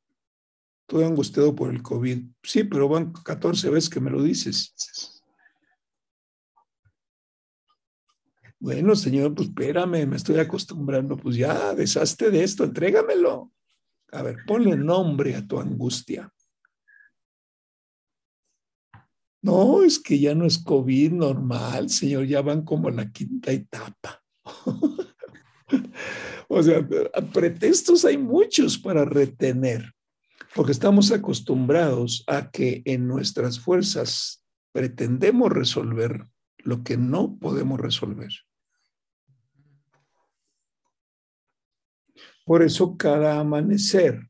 Speaker 6: Estoy angustiado por el COVID. Sí, pero van 14 veces que me lo dices. Bueno, señor, pues espérame, me estoy acostumbrando. Pues ya, deshazte de esto, entrégamelo. A ver, ponle nombre a tu angustia. No, es que ya no es COVID normal, señor, ya van como la quinta etapa. o sea, pretextos hay muchos para retener, porque estamos acostumbrados a que en nuestras fuerzas pretendemos resolver lo que no podemos resolver. Por eso cada amanecer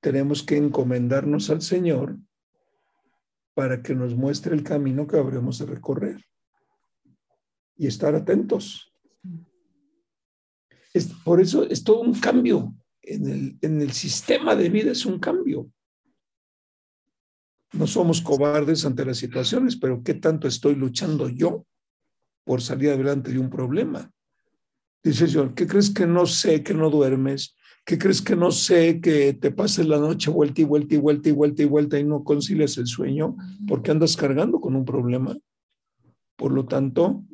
Speaker 6: tenemos que encomendarnos al Señor para que nos muestre el camino que habremos de recorrer y estar atentos. Por eso es todo un cambio. En el, en el sistema de vida es un cambio. No somos cobardes ante las situaciones, pero ¿qué tanto estoy luchando yo por salir adelante de un problema? Dice Señor, ¿qué crees que no sé, que no duermes, ¿Qué crees que no sé que te pases la noche vuelta y vuelta y vuelta y vuelta y vuelta y no concilias el sueño porque andas cargando con un problema? Por lo tanto,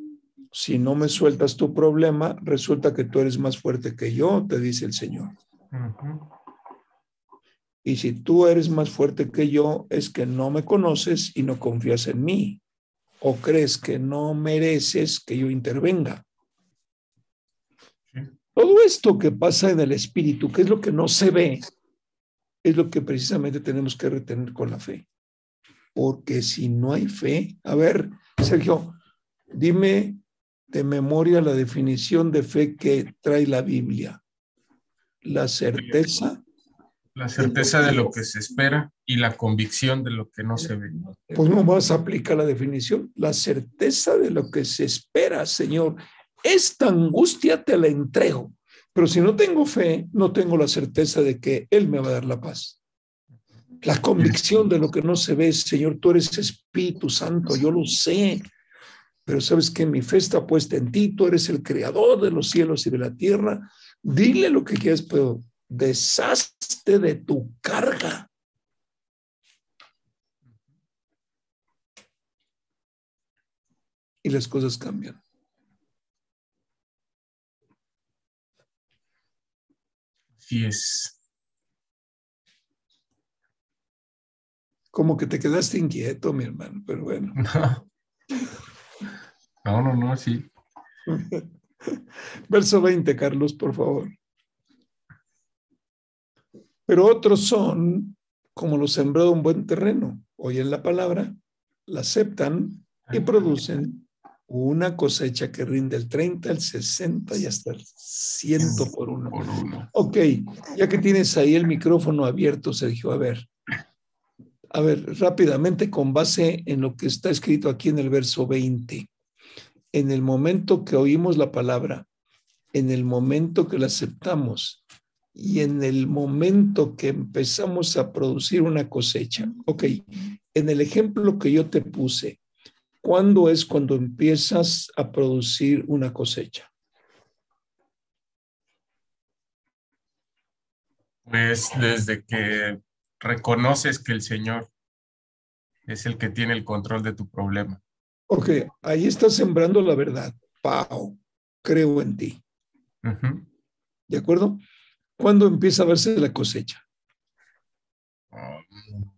Speaker 6: si no me sueltas tu problema, resulta que tú eres más fuerte que yo, te dice el Señor. Y si tú eres más fuerte que yo, es que no me conoces y no confías en mí. O crees que no mereces que yo intervenga. Todo esto que pasa en el espíritu, que es lo que no se ve, es lo que precisamente tenemos que retener con la fe. Porque si no hay fe, a ver, Sergio, dime de memoria la definición de fe que trae la Biblia. La certeza.
Speaker 5: La certeza de lo que se espera y la convicción de lo que no se ve.
Speaker 6: Pues no vas a aplicar la definición. La certeza de lo que se espera, Señor, esta angustia te la entrego, pero si no tengo fe, no tengo la certeza de que Él me va a dar la paz. La convicción de lo que no se ve, Señor, tú eres Espíritu Santo, yo lo sé, pero sabes que mi fe está puesta en ti, tú eres el creador de los cielos y de la tierra. Dile lo que quieras, pero deshazte de tu carga. Y las cosas cambian.
Speaker 5: Así es.
Speaker 6: Como que te quedaste inquieto, mi hermano, pero bueno.
Speaker 5: No, no, no, sí.
Speaker 6: Verso 20, Carlos, por favor. Pero otros son como los sembrado en buen terreno. Oyen la palabra, la aceptan y producen una cosecha que rinde el 30, el 60 y hasta el 100 por uno.
Speaker 5: Por uno.
Speaker 6: Ok, ya que tienes ahí el micrófono abierto, Sergio, a ver. A ver, rápidamente con base en lo que está escrito aquí en el verso 20. En el momento que oímos la palabra, en el momento que la aceptamos y en el momento que empezamos a producir una cosecha. Ok, en el ejemplo que yo te puse, ¿Cuándo es cuando empiezas a producir una cosecha?
Speaker 5: Pues desde que reconoces que el Señor es el que tiene el control de tu problema.
Speaker 6: Ok, ahí estás sembrando la verdad. Pau, creo en ti. ¿De acuerdo? ¿Cuándo empieza a verse la cosecha?
Speaker 5: Um,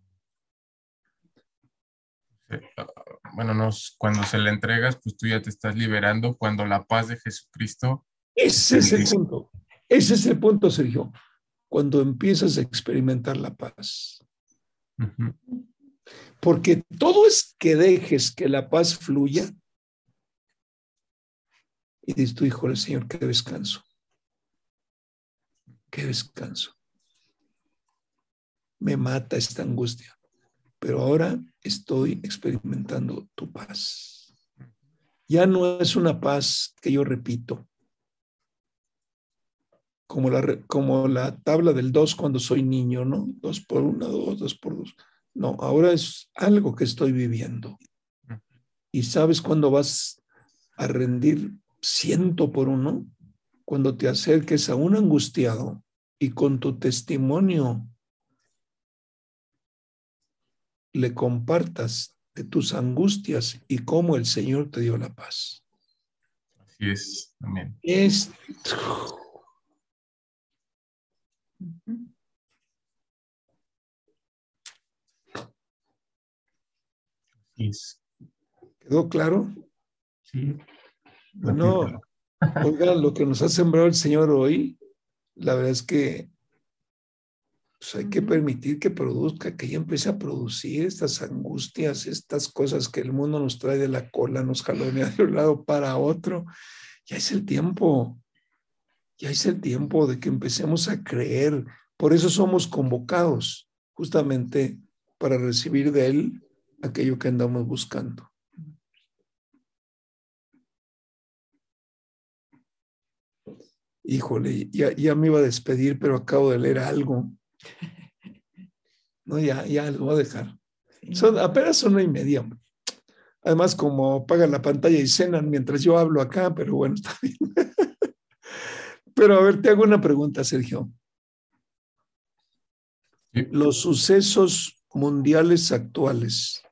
Speaker 5: Bueno, no, cuando se le entregas, pues tú ya te estás liberando. Cuando la paz de Jesucristo,
Speaker 6: Ese es el punto. Ese es el punto, Sergio. Cuando empiezas a experimentar la paz. Porque todo es que dejes que la paz fluya. Y dices tú, hijo del Señor, qué descanso. Qué descanso. Me mata esta angustia. Pero ahora estoy experimentando tu paz. Ya no es una paz que yo repito. Como la, como la tabla del 2 cuando soy niño, ¿no? Dos por una, dos, dos por dos. No, ahora es algo que estoy viviendo. Y sabes cuándo vas a rendir ciento por uno, cuando te acerques a un angustiado y con tu testimonio le compartas de tus angustias y cómo el Señor te dio la paz.
Speaker 5: así es. Amén.
Speaker 6: Es. ¿Quedó claro?
Speaker 5: Sí.
Speaker 6: Bueno, oigan, lo que nos ha sembrado el Señor hoy, la verdad es que pues hay que permitir que produzca, que ella empiece a producir estas angustias, estas cosas que el mundo nos trae de la cola, nos jalonea de un lado para otro. Ya es el tiempo, ya es el tiempo de que empecemos a creer. Por eso somos convocados, justamente para recibir de Él aquello que andamos buscando. Híjole, ya, ya me iba a despedir, pero acabo de leer algo. No, ya, ya lo voy a dejar. Son, apenas son una y media. hombre. Además, como apagan la pantalla y cenan mientras yo hablo acá, pero bueno, está bien. Pero a ver, te hago una pregunta, Sergio. Los sucesos mundiales actuales.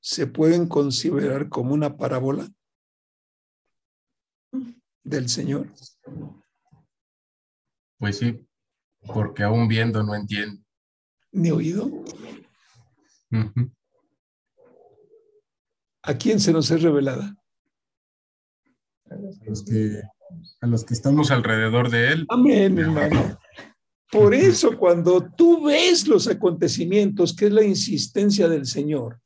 Speaker 6: ¿Se pueden considerar como una parábola del Señor?
Speaker 5: Pues sí, porque aún viendo no entiendo.
Speaker 6: ¿Ni oído? ¿A quién se nos es revelada?
Speaker 5: A los que, a los que estamos alrededor de él.
Speaker 6: Amén, hermano. Por eso cuando tú ves los acontecimientos, que es la insistencia del Señor,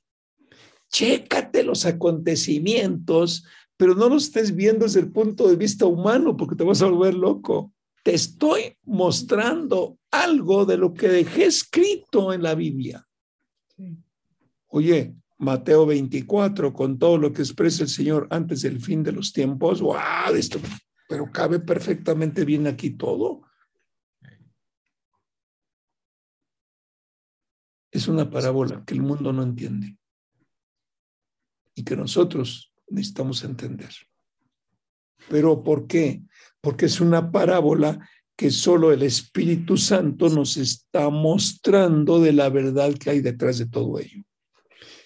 Speaker 6: chécate los acontecimientos, pero no los estés viendo desde el punto de vista humano porque te vas a volver loco. Te estoy mostrando algo de lo que dejé escrito en la Biblia. Oye, Mateo 24, con todo lo que expresa el Señor antes del fin de los tiempos, wow, esto, pero cabe perfectamente bien aquí todo. Es una parábola que el mundo no entiende y que nosotros necesitamos entender. ¿Pero por qué? Porque es una parábola que solo el Espíritu Santo nos está mostrando de la verdad que hay detrás de todo ello.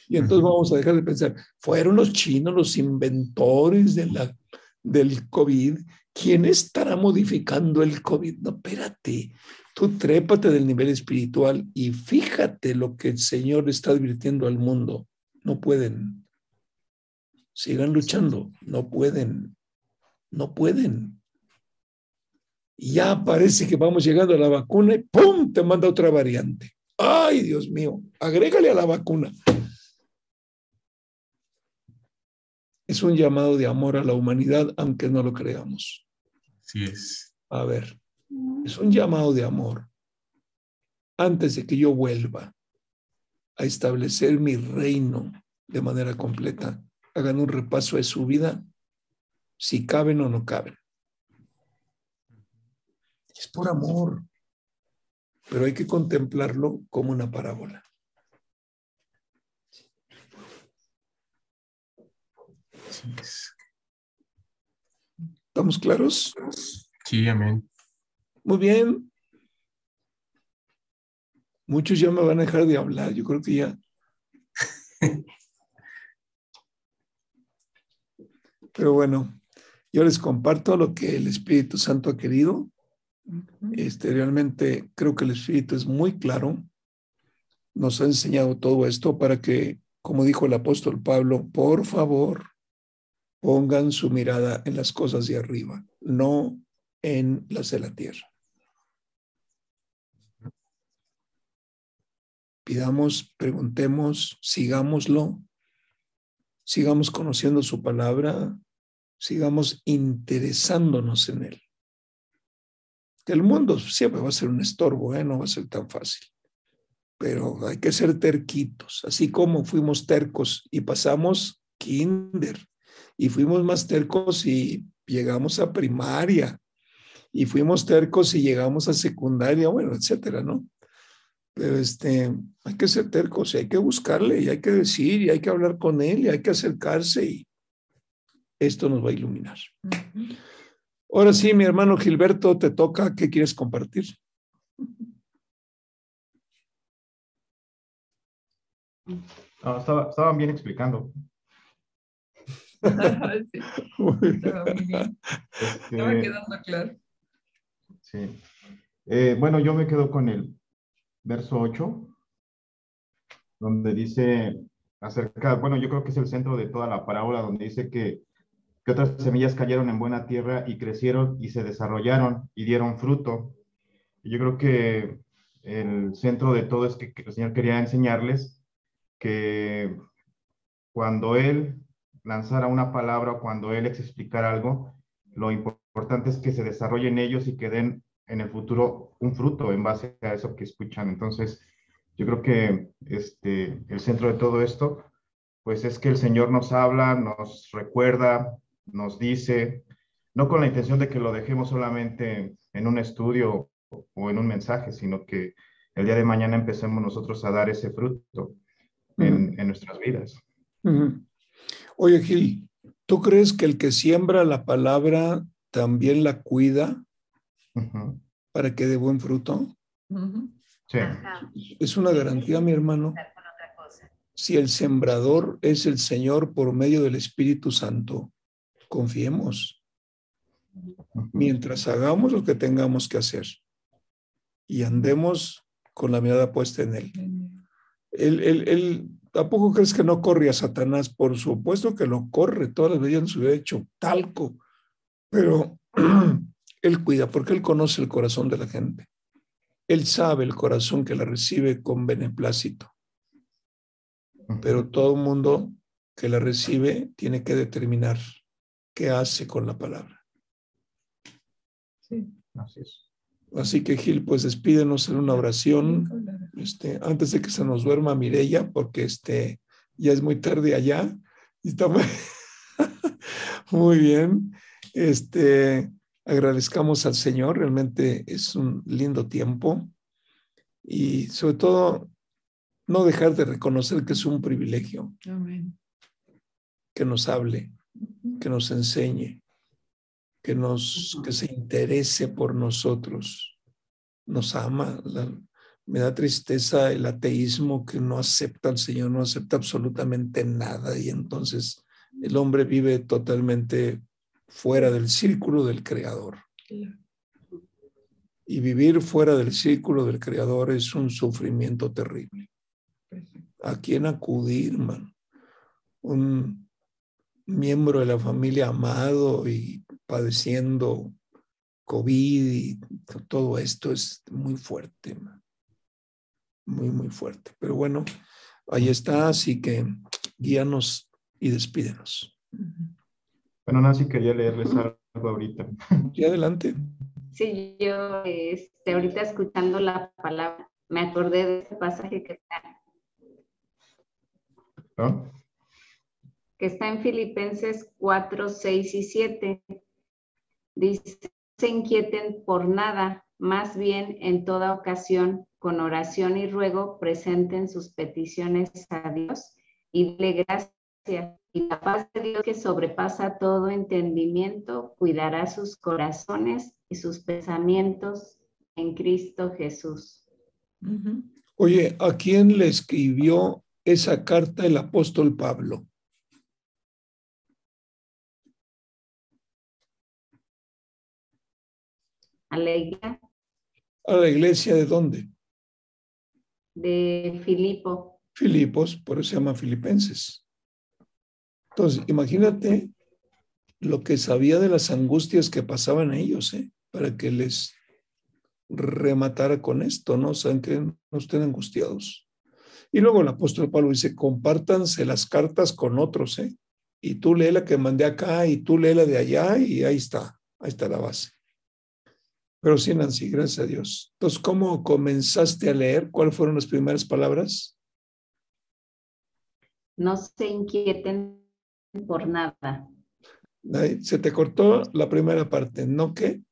Speaker 6: Y entonces vamos a dejar de pensar, fueron los chinos los inventores de la, del COVID. ¿Quién estará modificando el COVID? No, espérate, tú trépate del nivel espiritual y fíjate lo que el Señor está advirtiendo al mundo. No pueden. Sigan luchando, no pueden. No pueden. Ya parece que vamos llegando a la vacuna y ¡pum! te manda otra variante. Ay, Dios mío, agrégale a la vacuna. Es un llamado de amor a la humanidad, aunque no lo creamos.
Speaker 5: Sí es.
Speaker 6: A ver, es un llamado de amor. Antes de que yo vuelva a establecer mi reino de manera completa, hagan un repaso de su vida, si caben o no caben. Es por amor, pero hay que contemplarlo como una parábola. ¿Estamos claros?
Speaker 5: Sí, amén.
Speaker 6: Muy bien. Muchos ya me van a dejar de hablar, yo creo que ya. Pero bueno, yo les comparto lo que el Espíritu Santo ha querido. Este, realmente creo que el Espíritu es muy claro. Nos ha enseñado todo esto para que, como dijo el apóstol Pablo, por favor, pongan su mirada en las cosas de arriba, no en las de la tierra. Pidamos, preguntemos, sigámoslo, sigamos conociendo su palabra, sigamos interesándonos en él. El mundo siempre va a ser un estorbo, ¿eh? no va a ser tan fácil. Pero hay que ser terquitos, así como fuimos tercos y pasamos kinder, y fuimos más tercos y llegamos a primaria, y fuimos tercos y llegamos a secundaria, bueno, etcétera, ¿no? Pero este, hay que ser tercos y hay que buscarle y hay que decir y hay que hablar con él y hay que acercarse y esto nos va a iluminar. Ahora sí, mi hermano Gilberto, te toca. ¿Qué quieres compartir?
Speaker 9: No, estaba, estaban bien explicando.
Speaker 10: sí. Estaba muy bien. Estaba
Speaker 9: Este,
Speaker 10: quedando claro.
Speaker 9: sí. Eh, bueno, yo me quedo con el verso 8, donde dice acerca, bueno, yo creo que es el centro de toda la parábola, donde dice que, que otras semillas cayeron en buena tierra y crecieron y se desarrollaron y dieron fruto. Yo creo que el centro de todo es que, que el Señor quería enseñarles que cuando Él lanzara una palabra o cuando Él explicara algo, lo importante es que se desarrollen ellos y que den en el futuro un fruto en base a eso que escuchan. Entonces, yo creo que este, el centro de todo esto, pues es que el Señor nos habla, nos recuerda, nos dice, no con la intención de que lo dejemos solamente en un estudio o en un mensaje, sino que el día de mañana empecemos nosotros a dar ese fruto en, en nuestras vidas.
Speaker 6: Oye, Gil, ¿tú crees que el que siembra la palabra también la cuida Para que dé buen fruto.
Speaker 9: Sí.
Speaker 6: Es una garantía, mi hermano. Si el sembrador es el Señor por medio del Espíritu Santo, confiemos mientras hagamos lo que tengamos que hacer y andemos con la mirada puesta en Él. Él, él, él- ¿A poco crees que no corre a Satanás? Por supuesto que lo corre, todas las veces se hubiera hecho talco, pero Él cuida porque Él conoce el corazón de la gente. Él sabe el corazón que la recibe con beneplácito, pero todo el mundo que la recibe tiene que determinar qué hace con la palabra.
Speaker 10: Sí.
Speaker 9: Así es.
Speaker 6: Así que Gil, pues despídenos en una oración. este, antes de que se nos duerma Mirella, porque este, ya es muy tarde allá. Y está muy, muy bien. Este, agradezcamos al Señor, realmente es un lindo tiempo. Y sobre todo, no dejar de reconocer que es un privilegio
Speaker 10: Amén.
Speaker 6: que nos hable, que nos enseñe, que, nos, que se interese por nosotros, nos ama. La- me da tristeza el ateísmo que no acepta al Señor, no acepta absolutamente nada y entonces el hombre vive totalmente fuera del círculo del Creador. Y vivir fuera del círculo del Creador es un sufrimiento terrible. ¿A quién acudir, man? Un miembro de la familia amado y padeciendo COVID y todo esto es muy fuerte, man. Muy, muy fuerte. Pero bueno, ahí está, así que guíanos y despídenos.
Speaker 9: Bueno, Nancy quería leerles algo ahorita.
Speaker 6: Y adelante.
Speaker 11: Sí, yo este, ahorita escuchando la palabra, me acordé de ese pasaje que está,
Speaker 9: ¿no?
Speaker 11: que está en Filipenses 4, 6 y 7. Dice, "No se inquieten por nada, más bien en toda ocasión, con oración y ruego, presenten sus peticiones a Dios y dile gracias. Y la paz de Dios que sobrepasa todo entendimiento, cuidará sus corazones y sus pensamientos en Cristo Jesús.
Speaker 6: Oye, ¿a quién le escribió esa carta el apóstol Pablo?
Speaker 11: A la iglesia
Speaker 6: ¿A la iglesia de dónde?
Speaker 11: de Filipo.
Speaker 6: Filipos, por eso se llama Filipenses. Entonces, imagínate lo que sabía de las angustias que pasaban ellos, ¿eh? para que les rematara con esto, ¿no? Saben que no estén angustiados. Y luego el apóstol Pablo dice, compártanse las cartas con otros, ¿eh? Y tú lee la que mandé acá y tú lee la de allá y ahí está, ahí está la base. Pero sí, Nancy, gracias a Dios. Entonces, ¿cómo comenzaste a leer? ¿Cuáles fueron las primeras palabras?
Speaker 11: No se inquieten por nada.
Speaker 6: Se te cortó la primera parte, ¿no qué?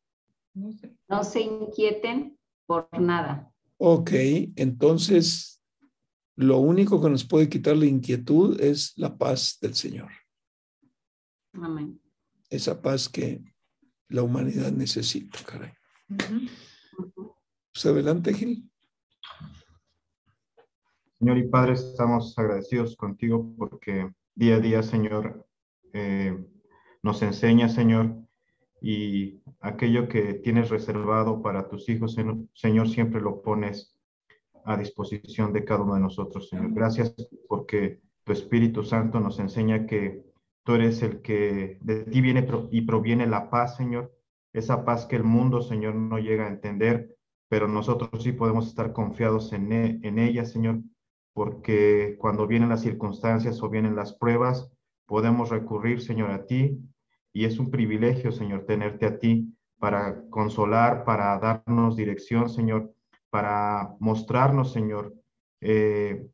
Speaker 10: No sé.
Speaker 11: No se inquieten por nada.
Speaker 6: Ok, entonces lo único que nos puede quitar la inquietud es la paz del Señor,
Speaker 11: Amén.
Speaker 6: esa paz que la humanidad necesita, caray. Pues adelante, Gil.
Speaker 9: Señor y Padre, estamos agradecidos contigo porque día a día, Señor, eh, nos enseña, Señor, y aquello que tienes reservado para tus hijos, Señor, siempre lo pones a disposición de cada uno de nosotros, Señor. Gracias porque tu Espíritu Santo nos enseña que tú eres el que de ti viene y proviene la paz, Señor. Esa paz que el mundo, Señor, no llega a entender, pero nosotros sí podemos estar confiados en, e- en ella, Señor, porque cuando vienen las circunstancias o vienen las pruebas, podemos recurrir, Señor, a ti. Y es un privilegio, Señor, tenerte a ti para consolar, para darnos dirección, Señor, para mostrarnos, Señor, eh,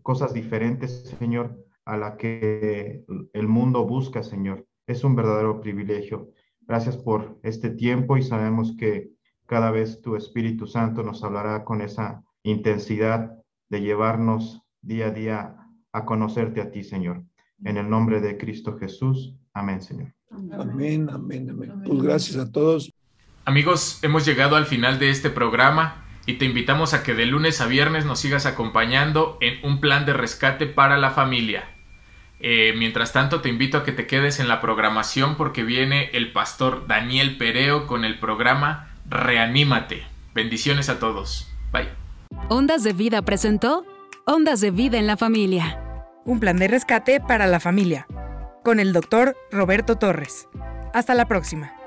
Speaker 9: cosas diferentes, Señor, a la que el mundo busca, Señor. Es un verdadero privilegio. Gracias por este tiempo y sabemos que cada vez tu Espíritu Santo nos hablará con esa intensidad de llevarnos día a día a conocerte a ti, Señor. En el nombre de Cristo Jesús. Amén, Señor.
Speaker 6: Amén. Amén, amén. Pues gracias a todos.
Speaker 5: Amigos, hemos llegado al final de este programa y te invitamos a que de lunes a viernes nos sigas acompañando en un plan de rescate para la familia. Eh, mientras tanto, te invito a que te quedes en la programación porque viene el pastor Daniel Pereo con el programa Reanímate. Bendiciones a todos. Bye.
Speaker 1: Ondas de Vida presentó Ondas de Vida en la Familia.
Speaker 2: Un plan de rescate para la familia. Con el doctor Roberto Torres. Hasta la próxima.